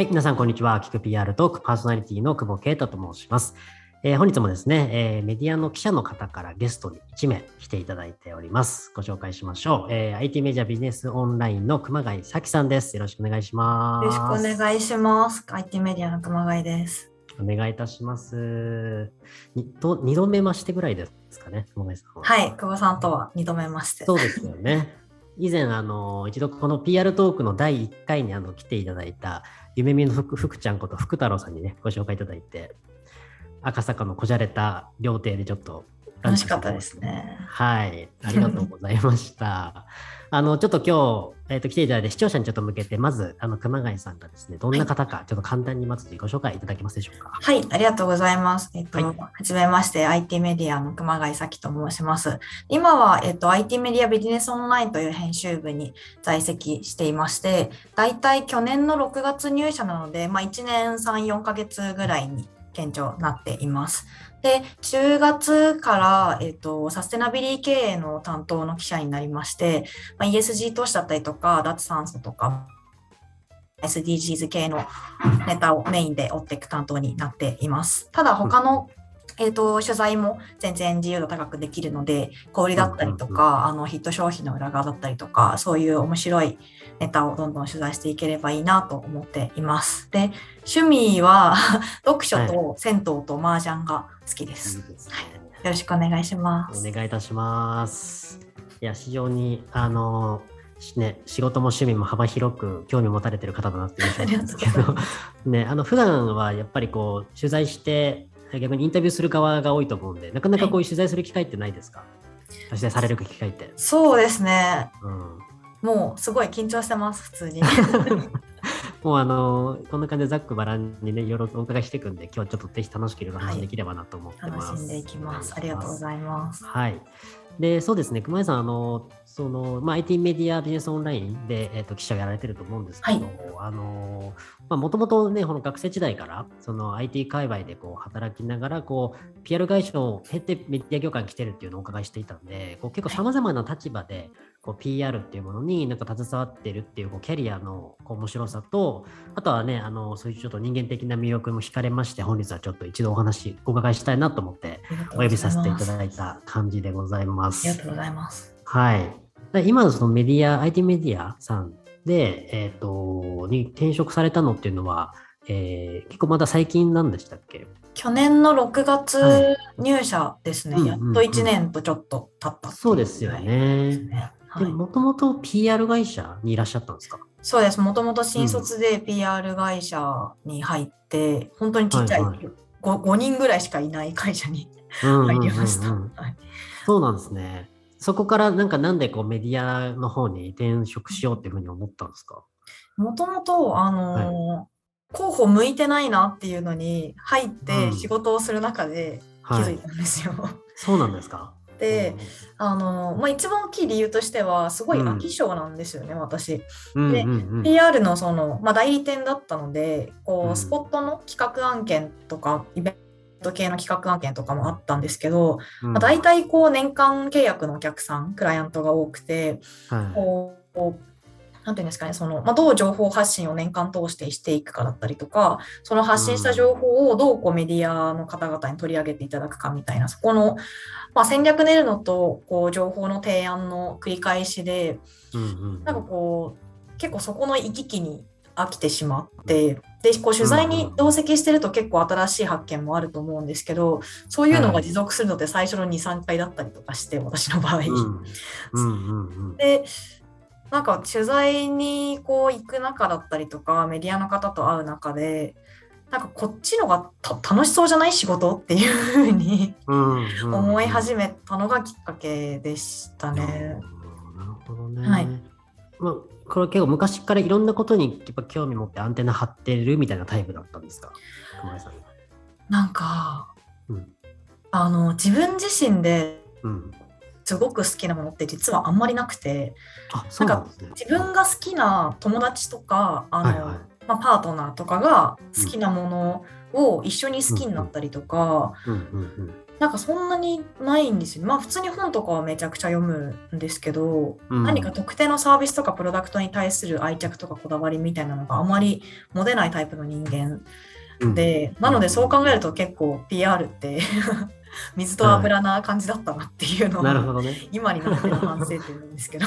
はい、皆さん、こんにちは。キク PR トークパーソナリティの久保啓太と申します。えー本日もですね、えーメディアの記者の方からゲストに1名来ていただいております。ご紹介しましょう。えー IT メディアビジネスオンラインの熊谷咲さんです。よろしくお願いします。よろしくお願いします。IT メディアの熊谷です。お願いいたします。にと2度目ましてぐらいですかね、熊谷さんは。はい、久保さんとは2度目まして。そうですよね。以前、あの、一度この PR トークの第1回にあの来ていただいた、夢見の福福ちゃんこと福太郎さんにね、ご紹介いただいて、赤坂のこじゃれた料亭でちょっと楽しかったですね。はい、ありがとうございました。あの、ちょっと今日、えっ、と、来ていただいて、視聴者にちょっと向けて、まず、あの、熊谷さんがですね、どんな方か、ちょっと簡単にまずご紹介いただけますでしょうか？はい、ありがとうございます。えっと、ははいじめまして、IT メディアの熊谷咲と申します。今は、えっと、IT メディアビジネスオンラインという編集部に在籍していまして、大体去年の6月入社なので、まあ、1年3、4ヶ月ぐらいに現状なっています。で、10月から、えっと、サステナビリティ経営の担当の記者になりまして、まあ、ESG 投資だったりとか、脱炭素とか、SDGs 系のネタをメインで追っていく担当になっています。ただ他の、えー、と取材も全然自由度高くできるので小売りだったりとか、あのヒット商品の裏側だったりとかそういう面白いネタをどんどん取材していければいいなと思っています。で趣味は 読書と銭湯と麻雀が好きです。よいいですねろしくお願いします。お願いいたします。いや、非常に、あの、しね、仕事も趣味も幅広く興味持たれてる方だなっていう印象なんですけど ね、あの、普段はやっぱりこう、取材して、逆にインタビューする側が多いと思うんで、なかなかこういう取材する機会ってないですか？取材される機会って。そうですね。うん。もうすごい緊張してます普通に。もうあの、こんな感じでざっくばらんにね、いろいろお伺いしていくんで、でそうですね、熊井さん、あの、その、まあ、IT メディアビジネスオンラインで、えっ、と、記者をやられてると思うんですけど、あの、まあ、もともとね、この学生時代から、その IT 界隈でこう、働きながら、こう、PR 会社を経てメディア業界に来てるっていうのをお伺いしていたんで、こう結構様々な立場で、こう PR っていうものになんか携わってるっていうこうキャリアのこう面白さと、あとはね、あの、そういうちょっと人間的な魅力も惹かれまして、本日はちょっと一度お話お伺いしたいなと思って、お呼びさせていただいた感じでございます。ありがとうございます。はい。で今のそのメディア、IT メディアさんで、えっ、と、に転職されたのっていうのは、えー結構まだ最近なんでしたっけ？去年の6は月入社ですね。うんやっと1年とちょっと経ったっていそうですよでねで、もともと PR 会社にいらっしゃったんですか？そうです。もともと新卒で PR 会社に入って、本当にちっちゃい、はいはい 5, 5人ぐらいしかいない 会社にうんうんうんうん入りました。はいそうなんですね。そこからなんかなんでこうメディアの方に転職しようっていうふうに思ったんですか？もともと、あのー候補向いてないなっていうのに入ってうん仕事をする中で気はいづい。たんですよ。そうなんですか？で、あのーまあ、一番大きい理由としてはすごいうん。飽き性なんですよね、私。うんでうんうん。PR のその、まあ、代理店だったのでこうん。うスポットの企画案件とかイベント系の企画案件とかもあったんですけど、うん。まあ、大体こう年間契約のお客さんクライアントが多くてこうなんていうんですかねその、まあ、どう情報発信を年間通してしていくかだったりとかその発信した情報をどうこうメディアの方々に取り上げていただくかみたいなそこの、まあ、戦略練るのとこう情報の提案の繰り返しでうんうんなんかこう結構そこの行き来に飽きてしまってでこう取材に同席してると結構新しい発見もあると思うんですけどそういうのが持続するのって最初の23回だったりとかして私の場合。でなんか取材にこう行く中だったりとかメディアの方と会う中でなんかこっちのがた楽しそうじゃない仕事っていうふうに思い始めたのがきっかけでしたね。なるほどね。はいまあ、これ結構昔からいろんなことにやっぱ興味持ってアンテナ張ってるみたいなタイプだったんですか？熊井さん。なんかうん。あの自分自身でうん。すごく好きなものって実はあんまりなくてなんですね。自分が好きな友達とかあの、はいはいまあ、パートナーとかが好きなものを一緒に好きになったりとか。なんかそんなにないんですよ。まあ普通に本とかはめちゃくちゃ読むんですけど、うん、何か特定のサービスとかプロダクトに対する愛着とかこだわりみたいなのがあまり持てないタイプの人間で、うん、なのでそう考えると結構 PR って水と油な感じだったなっていうのは、はい。ね、今になっての反省点なんですけど。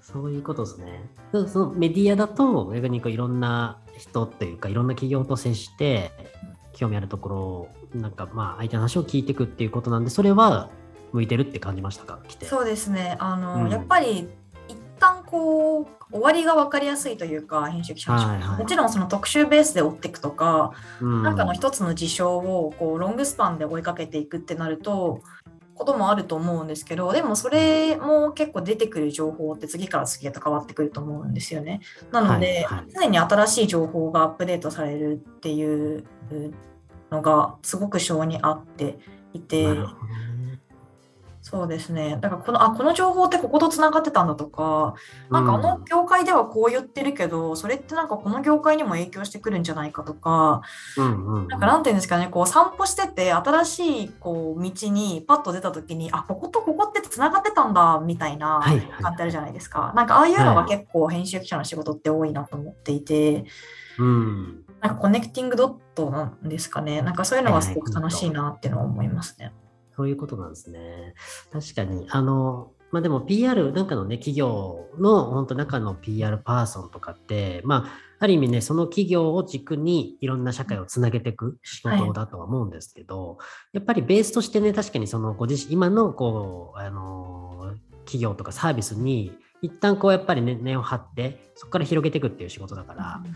そういうことですね。そのメディアだと逆にこういろんな人というかいろんな企業と接して興味あるところをなんかまあ相手の話を聞いていくっていうことなんでそれは向いてるって感じましたか？そうですね。あの、うん、やっぱり一旦こう終わりが分かりやすいというか編集記者の仕事、はいはい、もちろんその特集ベースで追っていくとか、うん、なんかの一つの事象をこうロングスパンで追いかけていくってなるとこともあると思うんですけどでもそれも結構出てくる情報って次から次へと変わってくると思うんですよね。なので、はいはい、常に新しい情報がアップデートされるっていうのがすごく性に合っていて。そうですね。だからこのあこの情報ってこことつながってたんだとか、なんかあの業界ではこう言ってるけど、うん、それってなんかこの業界にも影響してくるんじゃないかとか、うんうんうん、なんかなんていうんですかね、こう散歩してて新しいこう道にパッと出た時に、あこことここってつながってたんだみたいな感ってあるじゃないですか。はいはい、なんかああいうのが結構編集記者の仕事って多いなと思っていて。うん、なんかコネクティングドットなんですかね。なんかそういうのがすごく楽しいなっていうのは思いますね。そういうことなんですね。確かに、あの、まあでも PR なんかのね、企業の本当中の PR パーソンとかって、まあ、ある意味ね、その企業を軸にいろんな社会をつなげていく仕事だとは思うんですけど、はい、やっぱりベースとしてね、確かにそのご自身、今のこう、あの、企業とかサービスに一旦こうやっぱりね、根を張って、そこから広げていくっていう仕事だから、う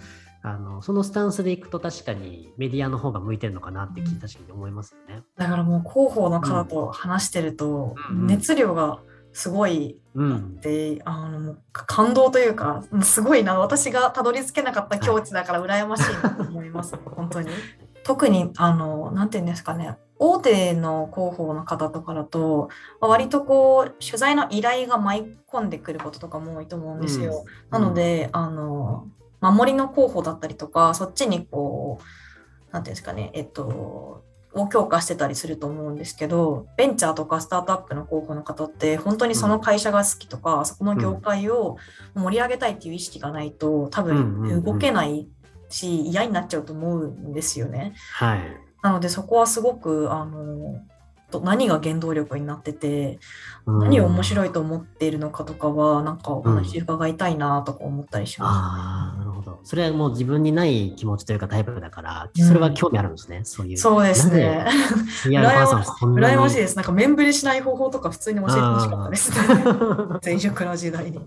あのそのスタンスでいくと確かにメディアの方が向いてるのかなって確かに思いますよね。だからもう広報の方と話してると、熱量がすごいあって、うん、あの感動というかすごいな。私がたどり着けなかった境地だから羨ましいなと思います。本当に。特にあのなんていうんですかね。大手の広報の方とかだと割とこう取材の依頼が舞い込んでくることとかも多いと思うんですよ。うん、なのであの守りの候補だったりとか、そっちにこう、なんていうんですかね、えっと、を強化してたりすると思うんですけど、ベンチャーとかスタートアップの候補の方って、本当にその会社が好きとか、うん、そこの業界を盛り上げたいっていう意識がないと、多分動けないし、嫌になっちゃうと思うんですよね。はい。なので、そこはすごく、あの、と何が原動力になってて、何を面白いと思っているのかとかはなんかお話伺いたいなとか思ったりします、うん、ああなるほど。それはもう自分にない気持ちというかタイプだからそれは興味あるんですね、うん、そういう。そうですね。羨ましい。です。なんか面ぶりしない方法とか普通に教えてほしかったです。ね 前職の時代に。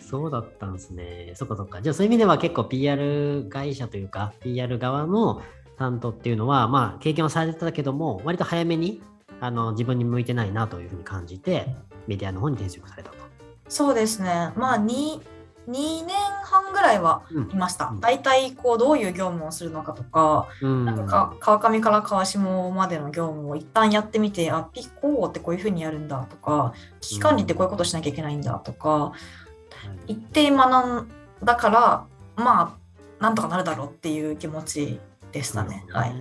そうだったんですね。そっかそっか。じゃあそういう意味では結構 PR 会社というか PR 側の担当っていうのは、まあ、経験はされてたけども、割と早めにあの自分に向いてないなというふうに感じてメディアの方に転職されたと。そうですねまあ 2, 2年半ぐらいはいました。うん、大体こうどういう業務をするのかとか、うん、なんか川上から川下までの業務を一旦やってみて、あ、ピッコーってこういうふうにやるんだとか、危機管理ってこういうことしなきゃいけないんだとか、うん、一定学んだから、まあ、なんとかなるだろうっていう気持ちでしたね。はい。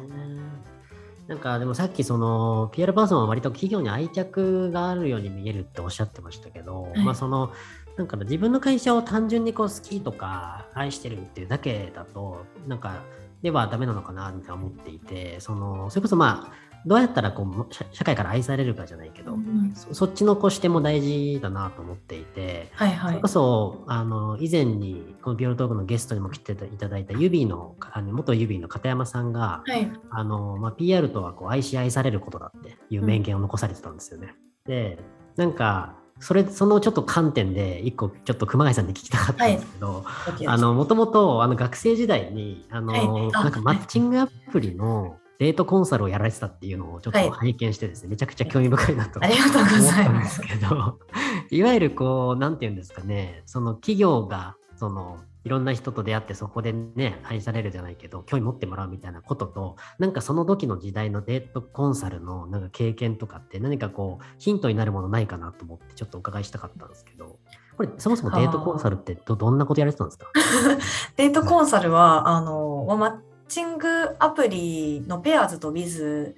なんかでもさっきその PR パーソンは割と企業に愛着があるように見えるっておっしゃってましたけど、はい、まあそのなんか自分の会社を単純にこう好きとか愛してるっていうだけだとなんかではダメなのかなって思っていてそのそれこそまあどうやったらこう社会から愛されるかじゃないけど、うん、そそっちのこう視点も大事だなと思っていて、はいはい、それこそあの以前にこのピオロトークのゲストにも来ていただいたユビーのあの元ユビーの片山さんが、はい、あのまあ、PR とはこう愛し愛されることだっていう名言を残されてたんですよね。うん、でなんかそれそのちょっと観点で一個ちょっと熊谷さんに聞きたかったんですけど、はい、もともとあの学生時代にあの、はい、なんかマッチングアプリのデートコンサルをやられてたっていうのをちょっと拝見してですね、はい、めちゃくちゃ興味深いなと思ったんですけど、いわゆるこう、なんていうんですかね、その企業が、その、いろんな人と出会ってそこでね、愛されるじゃないけど、興味持ってもらうみたいなことと、なんかその時の時代のデートコンサルのなんか経験とかって何かこう、ヒントになるものないかなと思ってちょっとお伺いしたかったんですけど。これそもそもデートコンサルってどどんなことやられてたんですか？デートコンサルはあの、まチングアプリのペアーズとビズ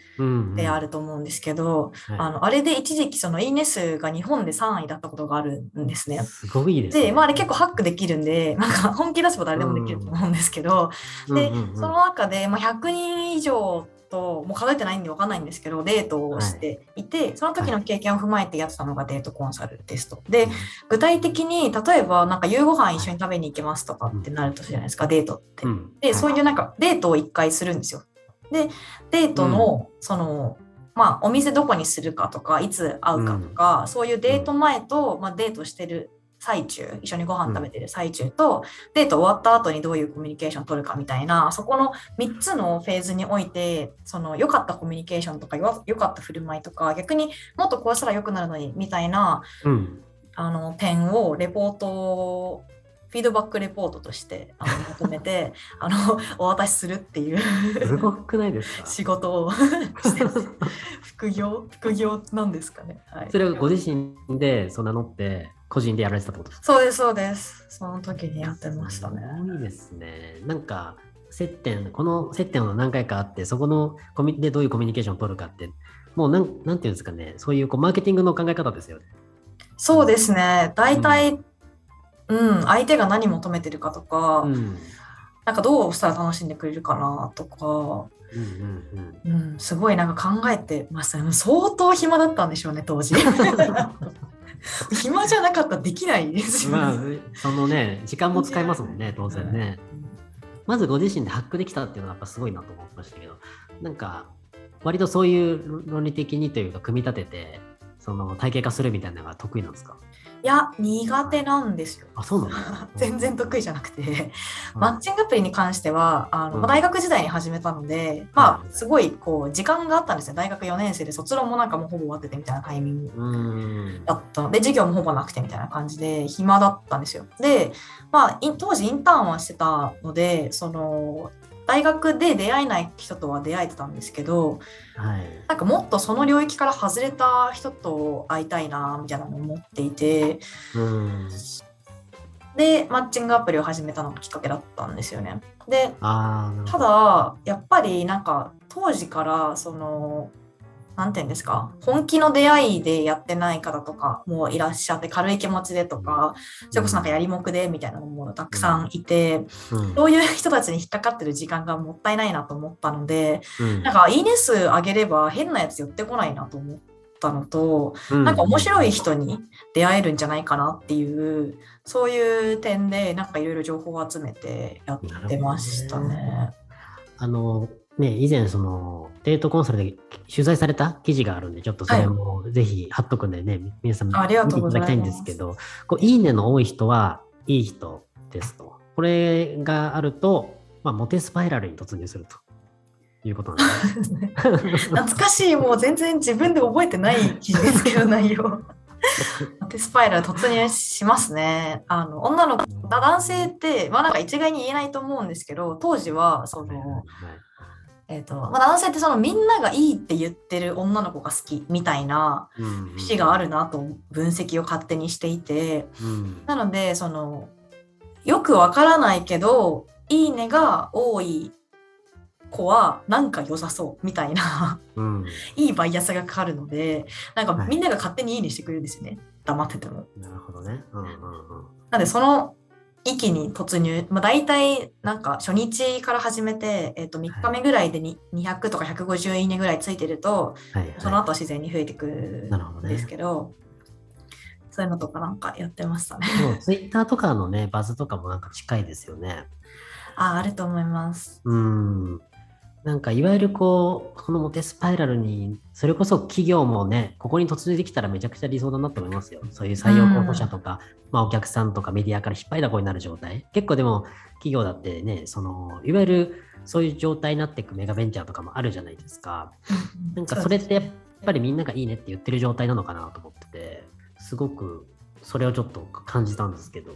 であると思うんですけど、うんうん、あのあれで一時期そのいいね数が日本で3位だったことがあるんですね。すごいです、ね、で、まあ、あれ結構ハックできるんで、なんか本気出せば誰でもできると思うんですけど、うん、で、その中で、まあ、100人以上ともう数えてないんで分かんないんですけどデートをしていて、はい、その時の経験を踏まえてやってたのがデートコンサルテストで具体的に例えばなんか夕ご飯一緒に食べに行けますとかってなるとするじゃないですかデートって。でそういうなんかデートを1回するんですよ。でデートのその、まあ、お店どこにするかとかいつ会うかとか、うん、そういうデート前と、まあ、デートしてる最中一緒にご飯食べてる最中と、うん、デート終わった後にどういうコミュニケーションを取るかみたいなそこの3つのフェーズにおいてその良かったコミュニケーションとか良かった振る舞いとか逆にもっとこうしたら良くなるのにみたいな、うん、あの点をレポートフィードバックレポートとしてあのまとめて あのお渡しするっていうすごくないですか？仕事を して副業？副業なんですかね、はい、それをご自身でそう名乗って個人でやられてたことですか？そうです、そうです。その時にやってましたね。すごいですね。なんか、接点、この接点は何回かあって、そこのコミでどういうコミュニケーションを取るかって、もうなん、なんていうんですかね、そういうこうマーケティングの考え方ですよね。そうですね。大体、うん、うん、相手が何求めてるかとか、うん、なんかどうしたら楽しんでくれるかなとか、うんうんうん、うん、すごいなんか考えてましたね。相当暇だったんでしょうね、当時。暇じゃなかったらできないですよ、ね、まあ、そのね、時間も使いますもんね、当然ね。まずご自身でハックできたっていうのはやっぱすごいなと思いましたけど、なんか、割とそういう論理的にというか、組み立てて、その体系化するみたいなのが得意なんですか？いや、苦手なんですよ。あ、そうなの？全然得意じゃなくて、マッチングアプリに関しては、あの、うん、大学時代に始めたので、まあ、すごい、こう、時間があったんですよ。大学4年生で卒論もなんかもうほぼ終わっててみたいなタイミングだったの。で、授業もほぼなくてみたいな感じで、暇だったんですよ。で、まあ、当時インターンはしてたので、その、大学で出会えない人とは出会えてたんですけど、はい、なんかもっとその領域から外れた人と会いたいなみたいなのを思っていて、うん、でマッチングアプリを始めたのがきっかけだったんですよね。でただやっぱりなんか当時からそのなんていうんですか？本気の出会いでやってない方とかもいらっしゃって軽い気持ちでとかそれこそなんかやりもくでみたいなのもたくさんいて、うん、そういう人たちに引っかかってる時間がもったいないなと思ったので、うん、なんかいいね数上げれば変なやつ寄ってこないなと思ったのと、うん、なんか面白い人に出会えるんじゃないかなっていうそういう点でなんかいろいろ情報を集めてやってましたね。ね。あのね、以前そのデートコンサルで取材された記事があるんで、ちょっとそれもぜひ貼っとくんでね、はい、皆さん見ていただきたいんですけど、こういいねの多い人はいい人ですと。これがあると、まあ、モテスパイラルに突入するということなんですね。懐かしい、もう全然自分で覚えてない記事ですけど、内容。モテスパイラル突入しますね。あの女の子、男性って、まあなんか一概に言えないと思うんですけど、当時はその、はいはいえーとまあ、男性ってそのみんながいいって言ってる女の子が好きみたいな節があるなと分析を勝手にしていて、うん、なのでそのよくわからないけど「いいね」が多い子はなんか良さそうみたいな。うん、いいバイアスがかかるのでなんかみんなが勝手に「いいね」してくれるんですよね、はい、黙ってても。なるほどね。うんうんうん、なんでその域に突入、まあ、大体なんか初日から始めて、えー、と3日目ぐらいでに200とか150いいねぐらいついてると、はいはい、その後自然に増えてくるんですけど、ね、そういうのとかなんかやってましたね。ツイッターとかのね、バズとかもなんか近いですよね。あ、あると思います。うん。なんかいわゆるこう、このモテスパイラルに、それこそ企業もね、ここに突入できたらめちゃくちゃ理想だなと思いますよ。そういう採用候補者とか、うん、まあお客さんとかメディアから引っ張りだこになる状態。結構でも企業だってね、その、いわゆるそういう状態になっていくメガベンチャーとかもあるじゃないですか。なんかそれってやっぱりみんながいいねって言ってる状態なのかなと思ってて、すごくそれをちょっと感じたんですけど。お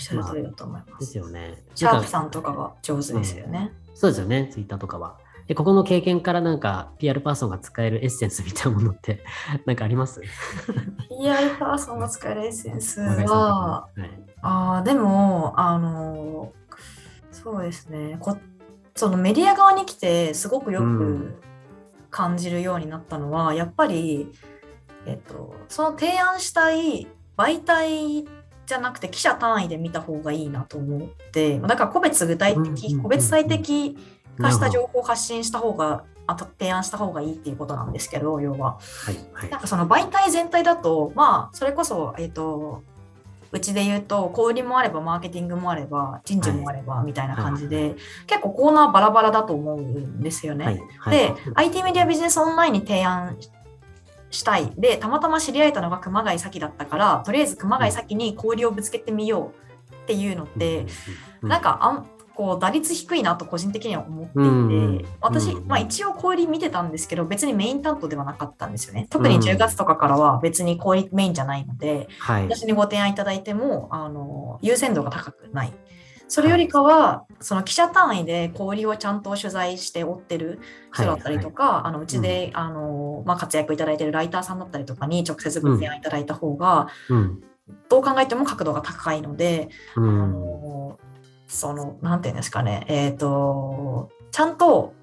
っしゃる通りだと思います。まあ、ですよね。シャープさんとかが上手ですよね。うんそうですよね、ツイッターとかは。で、ここの経験からなんか PR パーソンが使えるエッセンスみたいなものって なんかあります ?PR パーソンが使えるエッセンスは、はい、あでも、あの、そうですね、こっそのメディア側に来てすごくよく感じるようになったのは、うん、やっぱり、えっと、その提案したい媒体じゃなくて記者単位で見た方がいいなと思ってだから個別具体的、個別最適化した情報を発信した方があと提案した方がいいっていうことなんですけど要は、はいはい、なんかその媒体全体だとまあそれこそえっ、とうちで言うと小売りもあればマーケティングもあれば人事もあればみたいな感じで、はい、結構コーナーバラバラだと思うんですよね。はいはい、で IT メディアビジネスオンラインに提案したい。でたまたま知り合えたのが熊谷咲だったからとりあえず熊谷咲に小売りをぶつけてみようっていうのって、うん、なんかあんこう打率低いなと個人的には思っていて、私、まあ、一応小売り見てたんですけど別にメイン担当ではなかったんですよね。特に10月とかからは別に小売メインじゃないので、私にご提案いただいてもあの優先度が高くないそれよりかは、その記者単位で小売をちゃんと取材して追ってる人だったりとか、はいはい、あのうちで、うん、あのまあ、活躍いただいてるライターさんだったりとかに直接ご提案いただいた方が、うん、どう考えても角度が高いので、うん、あのその、なんていうんですかね、えっ、ー、と、ちゃんと、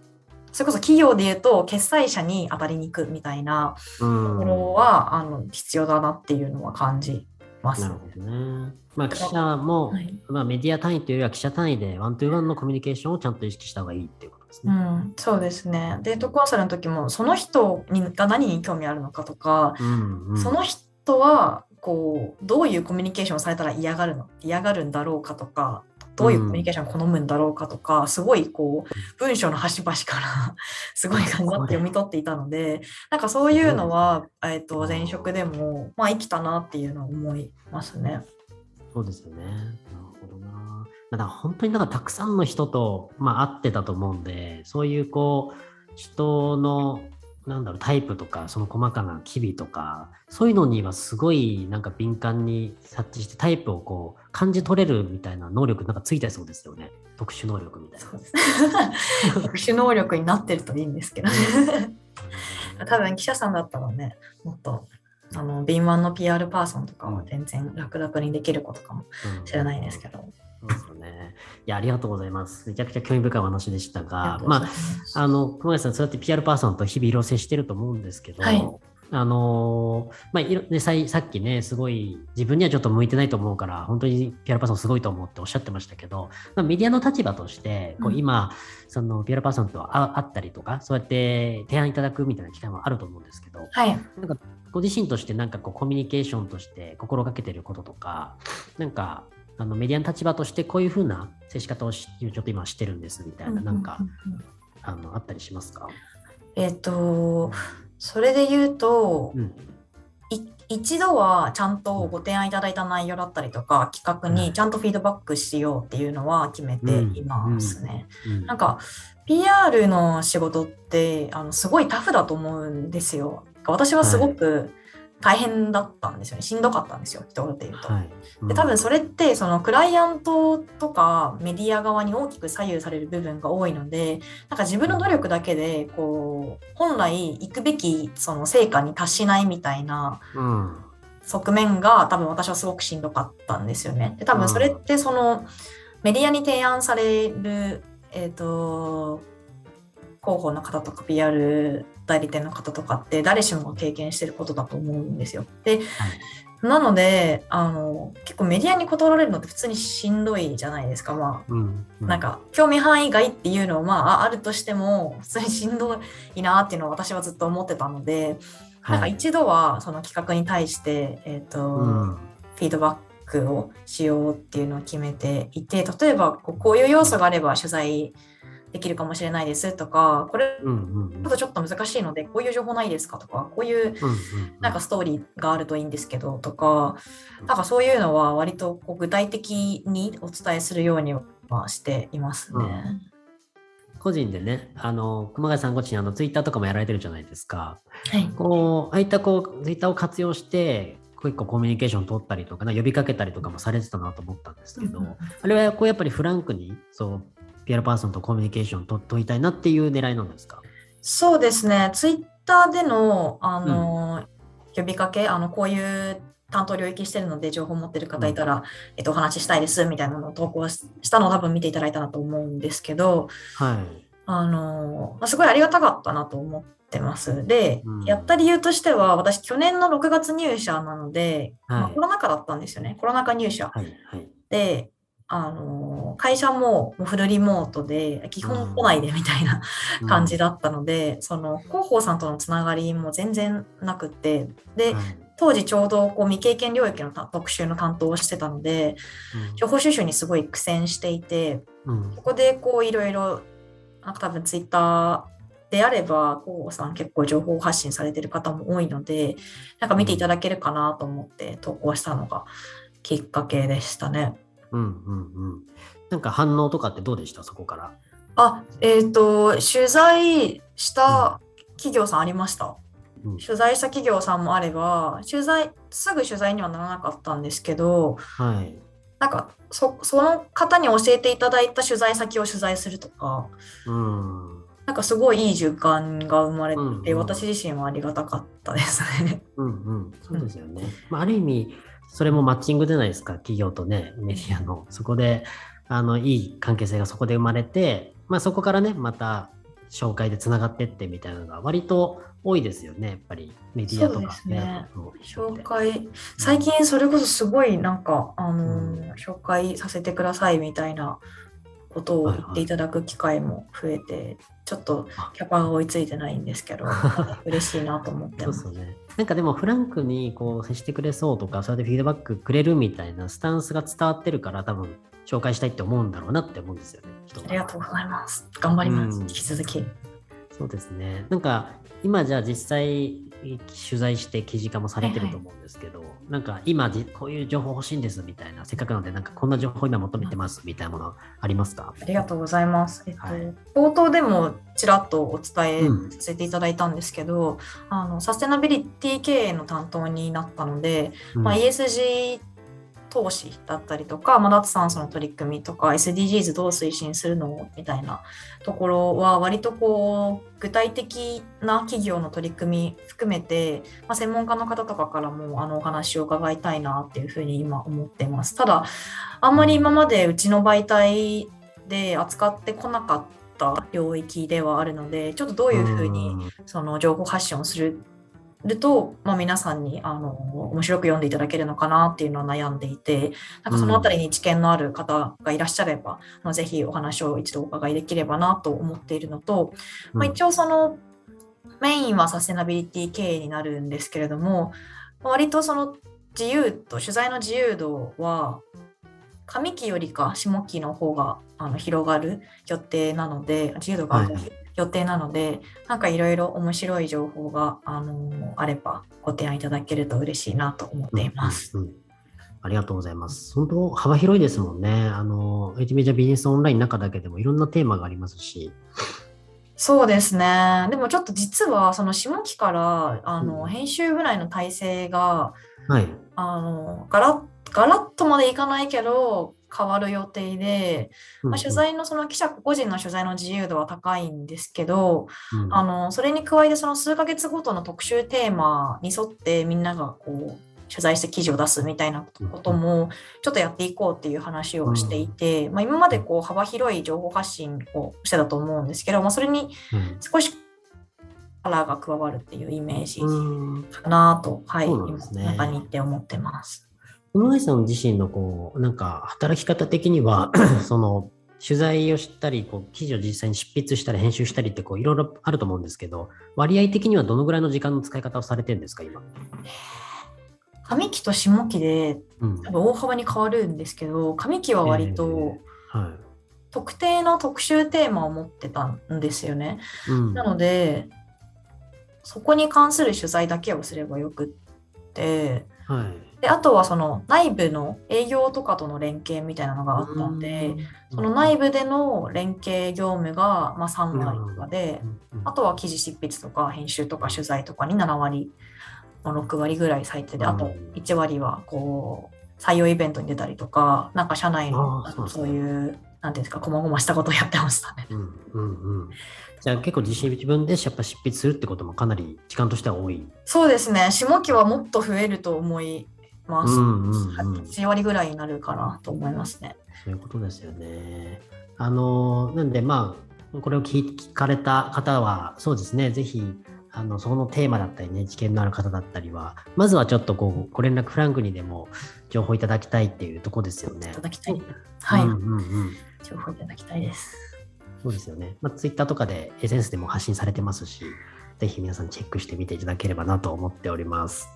それこそ企業で言うと、決済者に当たりに行くみたいなところは、あの必要だなっていうのは感じます。なるほどね。まあ、記者も、はい、まあ、メディア単位というよりは記者単位でワントゥーワンのコミュニケーションをちゃんと意識した方がいいっていうことですね。うん、そうですね。デートコンサルの時も、その人にが何に興味あるのかとか、うんうん、その人はこうどういうコミュニケーションをされたら嫌がるの嫌がるんだろうかとかどういうコミュニケーションを好むんだろうかとか、すごいこう文章の端々から すごい感じだって読み取っていたのでなんかそういうのは、えー、と前職でも、まあ、生きたなっていうのは思いますね。そうですよね。なるほどな。だから本当になんかたくさんの人と、まあ、会ってたと思うんでそういうこう人のなんだろうタイプとかその細かな機微とかそういうのにはすごいなんか敏感に察知してタイプをこう感じ取れるみたいな能力なんかついてそうですよね。特殊能力みたいな。特殊能力になってるといいんですけど多分記者さんだったらねもっとあの敏腕の PR パーソンとかは全然楽々にできることかもしれないですけど。うんですよね。いや、ありがとうございます。めちゃくちゃ興味深いお話でしたが、まあ、あの、熊谷さん、そうやって PR パーソンと日々色接してると思うんですけど、はい、あのまあね、ささっきね、すごい自分にはちょっと向いてないと思うから、本当に PR パーソンすごいと思っておっしゃってましたけど、まあ、メディアの立場として、こう今、うん、その PR パーソンと会ったりとか、そうやって提案いただくみたいな機会もあると思うんですけど、はい、なんかご自身としてなんかこうコミュニケーションとして心がけてることとか、なんかあのメディアの立場としてこういうふうな接し方をしちょっと今してるんですみたいな、なんか、あのあったりしますか？えっ、ー、と、それで言うと、うん、一度はちゃんとご提案いただいた内容だったりとか、企画にちゃんとフィードバックしようっていうのは決めていますね。なんか、PR の仕事ってあのすごいタフだと思うんですよ。私はすごく、はい大変だったんですよねしんどかったんですよ一言で言うと。はいうん、で多分それってそのクライアントとかメディア側に大きく左右される部分が多いのでなんか自分の努力だけでこう本来行くべきその成果に達しないみたいな。側面が多分私はすごくしんどかったんですよね。で多分それってそのメディアに提案される、えーと広報の方とか PR 代理店の方とかって誰しもが経験してることだと思うんですよ。で、はい、なのであの結構メディアに断られるのって普通にしんどいじゃないですか。まあ、うん。うん、なんか興味範囲外っていうのは、まあ、あるとしても普通にしんどいなっていうのを私はずっと思ってたので、はい、なんか一度はその企画に対して、えーと、うん、フィードバックをしようっていうのを決めていて例えばこういう要素があれば取材できるかもしれないですとか、これ、ちょっと難しいので、こういう情報ないですかとか、こういうなんかストーリーがあるといいんですけどとか、なんかそういうのは割とこう具体的にお伝えするようにはしていますね。うん個人でね、あの、熊谷さんご自身、あの、ツイッターとかもやられてるじゃないですか。はい。こう、ああいったこう、ツイッターを活用して、結構コミュニケーション取ったりとか、呼びかけたりとかもされてたなと思ったんですけど、うん、あれはこうやっぱりフランクに、そう、PR パーソンとコミュニケーションを取りたいなっていう狙いなんですか？そうですね、ツイッターでのあの、うん、呼びかけあの、こういう担当領域してるので情報を持ってる方いたら、うん、えっと、お話ししたいですみたいなのを投稿したのを多分見ていただいたなと思うんですけど、はい、あのすごいありがたかったなと思ってます。で、うん、やった理由としては私去年の6月入社なので、はい、まあ、コロナ禍だったんですよね。コロナ禍入社。はいはい、であの会社もフルリモートで基本来ないでみたいな感じだったので、うん、その広報さんとのつながりも全然なくてで、はい、当時ちょうどこう未経験領域の特集の担当をしてたので、うん、情報収集にすごい苦戦していて、うん、ここでこういろいろなんか多分ツイッターであれば広報さん結構情報発信されてる方も多いのでなんか見ていただけるかなと思って投稿したのがきっかけでしたね。うんうんうん。なんか反応とかってどうでした？そこから。あ、えっ、ー、と、取材した企業さんありました？うん、取材した企業さんもあれば、取材、すぐ取材にはならなかったんですけど、はい。なんかそその方に教えていただいた取材先を取材するとか、うん、なんかすごいいい循環が生まれて、うんうん、私自身はありがたかったですね。うんうん、そうですよね。まあ、ある意味それもマッチングじゃないですか、企業とね、メディアの。そこで、あの、いい関係性がそこで生まれて、まあそこからね、また紹介でつながってってみたいなのが割と多いですよね、やっぱりメディアとかね。ね紹介、最近それこそすごいなんか、あの、うん、紹介させてくださいみたいなことを言っていただく機会も増えて、はいはい、ちょっとキャパが追いついてないんですけど、嬉しいなと思ってます。そうそうね、なんかでもフランクにこう接してくれそうとか、それでフィードバックくれるみたいなスタンスが伝わってるから、多分紹介したいって思うんだろうなって思うんですよね。ありがとうございます。頑張ります。引き続き。そうですね。なんか今じゃあ実際取材して記事化もされてると思うんですけど、はいはい、なんか今こういう情報欲しいんですみたいな、せっかくなのでなんかこんな情報今求めてますみたいなものありますか？ありがとうございます。えっと、はい、冒頭でもちらっとお伝えさせていただいたんですけど、うん、あのサステナビリティ経営の担当になったので、うん、まあ、ESG 投資だったりとか、まあ、脱炭素の取り組みとか SDGs どう推進するの？みたいなところは割とこう具体的な企業の取り組み含めて、まあ、専門家の方とかからもあのお話を伺いたいなっていうふうに今思ってます。ただあんまり今までうちの媒体で扱ってこなかった領域ではあるのでちょっとどういうふうにその情報発信をするると、まあ、皆さんにあの面白く読んでいただけるのかなっていうのは悩んでいてなんかその辺りに知見のある方がいらっしゃれば、うん、ぜひお話を一度お伺いできればなと思っているのと、まあ、一応そのメインはサステナビリティ経営になるんですけれども割とその自由度取材の自由度は上期よりか下期の方があの広がる予定なので自由度が上がる予定なので、なんかいろいろ面白い情報が、あのあればご提案いただけると嬉しいなと思っています。うんうんうん、ありがとうございます。本当幅広いですもんね。あの、エイティメジャービジネスオンラインの中だけでもいろんなテーマがありますし。そうですね。でもちょっと実はその下期からあの、編集ぐらいの体制が、はい、あのガラッガラッとまでいかないけど変わる予定で、まあ、取材のその記者個人の取材の自由度は高いんですけど、うん、あのそれに加えてその数ヶ月ごとの特集テーマに沿ってみんながこう取材して記事を出すみたいなこともちょっとやっていこうっていう話をしていて、うん、まあ、今までこう幅広い情報発信をしてたと思うんですけど、まあ、それに少しカラーが加わるっていうイメージかなと、はい、今中にって思ってます。熊谷さん自身のこう、なんか働き方的には その、取材をしたり、こう記事を実際に執筆したり、編集したりってこういろいろあると思うんですけど、割合的にはどのぐらいの時間の使い方をされてるんですか、今？上期と下期で、多分大幅に変わるんですけど、上期は割と、特定の特集テーマを持ってたんですよね。うん、なので、そこに関する取材だけをすればよくって、はい、であとはその内部の営業とかとの連携みたいなのがあったんで、その内部での連携業務がま3割とかで、あとは記事執筆とか編集とか取材とかに7割、ま6割ぐらい最低で、あと1割はこう採用イベントに出たりとか、なんか社内のそういう、なんていうんですか、こまごましたことをやってましたね。うんうんうん。じゃあ結構自信自分でやっぱ執筆するってこともかなり時間としては多い。そうですね。下期はもっと増えると思いまあ、8割ぐらいになるかなと思いますね。そういうことですよね。あのなんでまあこれを聞かれた方はそうですねぜひあのそのテーマだったりね知見のある方だったりはまずはちょっとこうご連絡フランクにでも情報いただきたいっていうとこですよね。いただきたい。はい、うんうんうん。情報いただきたいです。そうですよね。まあ、ツイッターとかでエッセンスでも発信されてますし、ぜひ皆さんチェックしてみていただければなと思っております。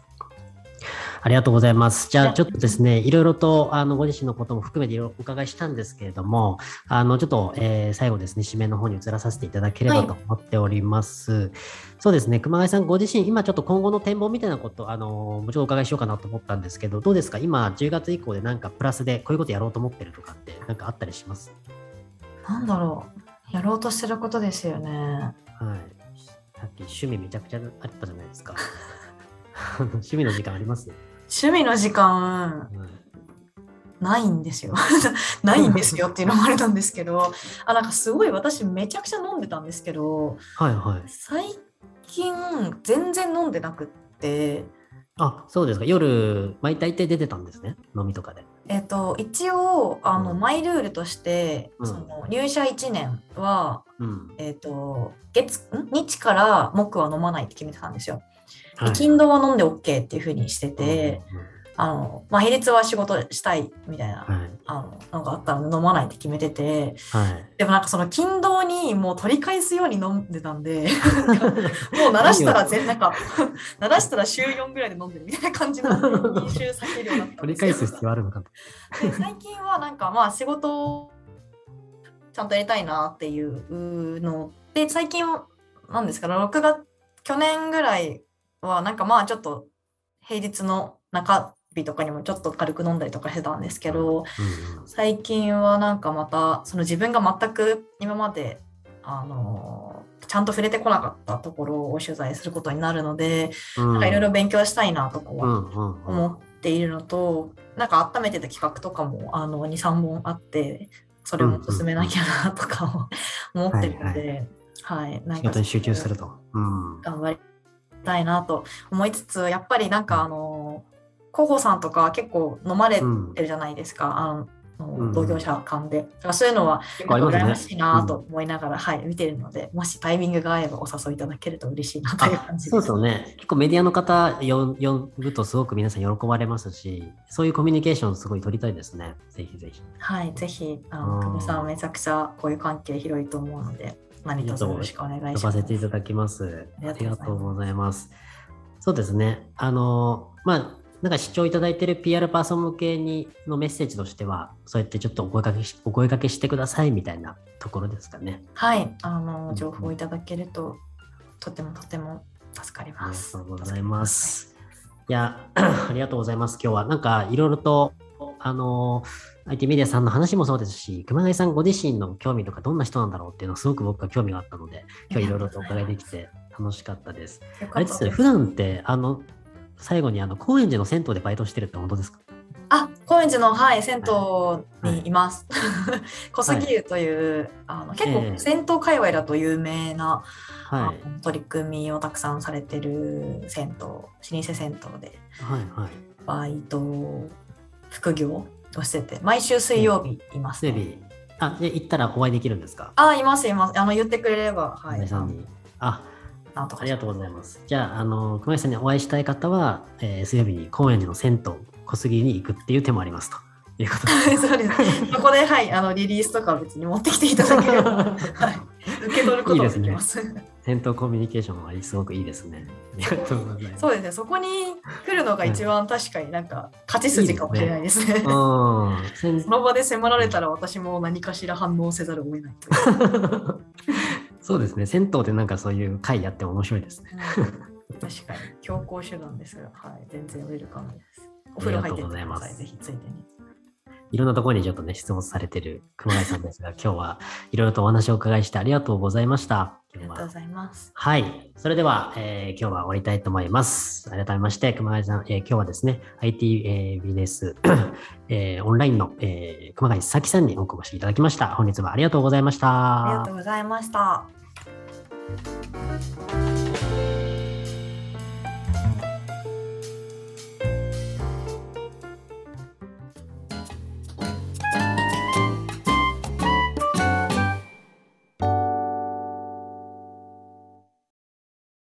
ありがとうございます。じゃあちょっとですね、いろいろとあのご自身のことも含めていろいろお伺いしたんですけれども、あのちょっと、えー、最後ですね、締めの方に移らさせていただければと思っております。はい、そうですね、熊谷さんご自身、今ちょっと今後の展望みたいなこと、あのもちろんお伺いしようかなと思ったんですけど、どうですか？今、10月以降でなんかプラスでこういうことやろうと思ってるとかって、なんかあったりします？なんだろう、やろうとしてることですよね。はい。さっき趣味めちゃくちゃあったじゃないですか。趣味の時間あります？趣味の時間、ないんですよ。ないんですよっていうのもあれなんですけど、あなんかすごい私めちゃくちゃ飲んでたんですけど、はいはい、最近全然飲んでなくって。あそうですか夜毎大体出てたんですね？飲みとかで。えっ、ー、と一応あの、うん、マイルールとして、うん、その入社1年は、うん、えっ、ー、と月日から木は飲まないって決めてたんですよ。はい、金土は飲んで OK っていうふうにしてて、あのまあ、平日は仕事したいみたいな、はい、あののがあったら飲まないって決めてて、はい、でもなんかその金土にもう取り返すように飲んでたんで。もう鳴らしたら全なんか鳴らしたら週4ぐらいで飲んでるみたいな感じの飲酒酒量だった取り返す必要あるのかで最近はなんかまあ仕事ちゃんとやりたいなっていうので最近なんですか6月去年ぐらいはなんかまあちょっと平日の中日とかにもちょっと軽く飲んだりとかしてたんですけど、うん、最近はなんかまたその自分が全く今まであのちゃんと触れてこなかったところを取材することになるので、うん、なんかいろいろ勉強したいなとかは思っているのと、なんか温めてた企画とかもあの23本あってそれも進めなきゃなとか思ってるので、はい、なんか集中すると、頑張りたいなと思いつつやっぱりなんかあの広報さんとか結構飲まれてるじゃないですか、うん、あの同業者間で、うん、そういうのは羨ましいなと思いながら、はい、見てるのでもしタイミングが合えばお誘いいただけると嬉しいなという感じです。そうですよね。結構メディアの方呼ぶとすごく皆さん喜ばれますしそういうコミュニケーションすごい取りたいですね。ぜひぜひ。はいぜひあの久保さんめちゃくちゃこういう関係広いと思うので何卒よろしくお願いします。呼ばせていただきます。ありがとうございます。そうですね。あの、まあ、なんか視聴いただいている PR パーソン向けにのメッセージとしては、そうやってちょっとお声かけしお声かけしてくださいみたいなところですかね。はい、あの情報いただけると、うん、とてもとても助かります。ありがとうございます。いや、ありがとうございます。今日はなんかいろいろとあの IT メディアさんの話もそうですし、熊谷さんご自身の興味とかどんな人なんだろうっていうのはすごく僕は興味があったので、今日いろいろとお伺いできて楽しかったです。あれですね、普段ってあの最後にあの高円寺の銭湯でバイトしてるって本当ですか？あ、高円寺の、はい、銭湯にいます。はい、小杉湯という、はい、あの結構銭湯界隈だと有名な、はい、取り組みをたくさんされてる銭湯、老舗銭湯で、はいはい、バイト、副業をしてて、毎週水曜日います、ね、水曜日。あ、で行ったらお会いできるんですか？あ、います、います。あの言ってくれれば、はい。さんに。あ、ありがとうございます。じゃあ、あの、熊井さんにお会いしたい方は、えー、水曜日に高円寺の銭湯、小杉に行くっていう手もありますと。いうこと そうです。そこで、はい、あのリリースとか別に持ってきていただければ、はい、受け取ることができます。いいですね。戦闘コミュニケーションはすごくいいですね。そうですね。そこに来るのが一番確かになんか勝ち筋かもしれないですね。いいすねその場で迫られたら私も何かしら反応せざるを得ない そうですね。銭湯でなんかそういう会やっても面白いですね。うん、確かに強行手段ですが、はい、全然ウェルカムです。お風呂入ってください。ぜひついてに。いろんなところにちょっとね、質問されてる熊谷さんですが、今日はいろいろとお話をお伺いしてありがとうございました。ありがとうございます。はい。それでは、えー、今日は終わりたいと思います。改めまして、熊谷さん、えー、今日はですね、IT、えー、ビジネス、えー、オンラインの、えー、熊谷咲さんにお越しいただきました。本日はありがとうございました。ありがとうございました。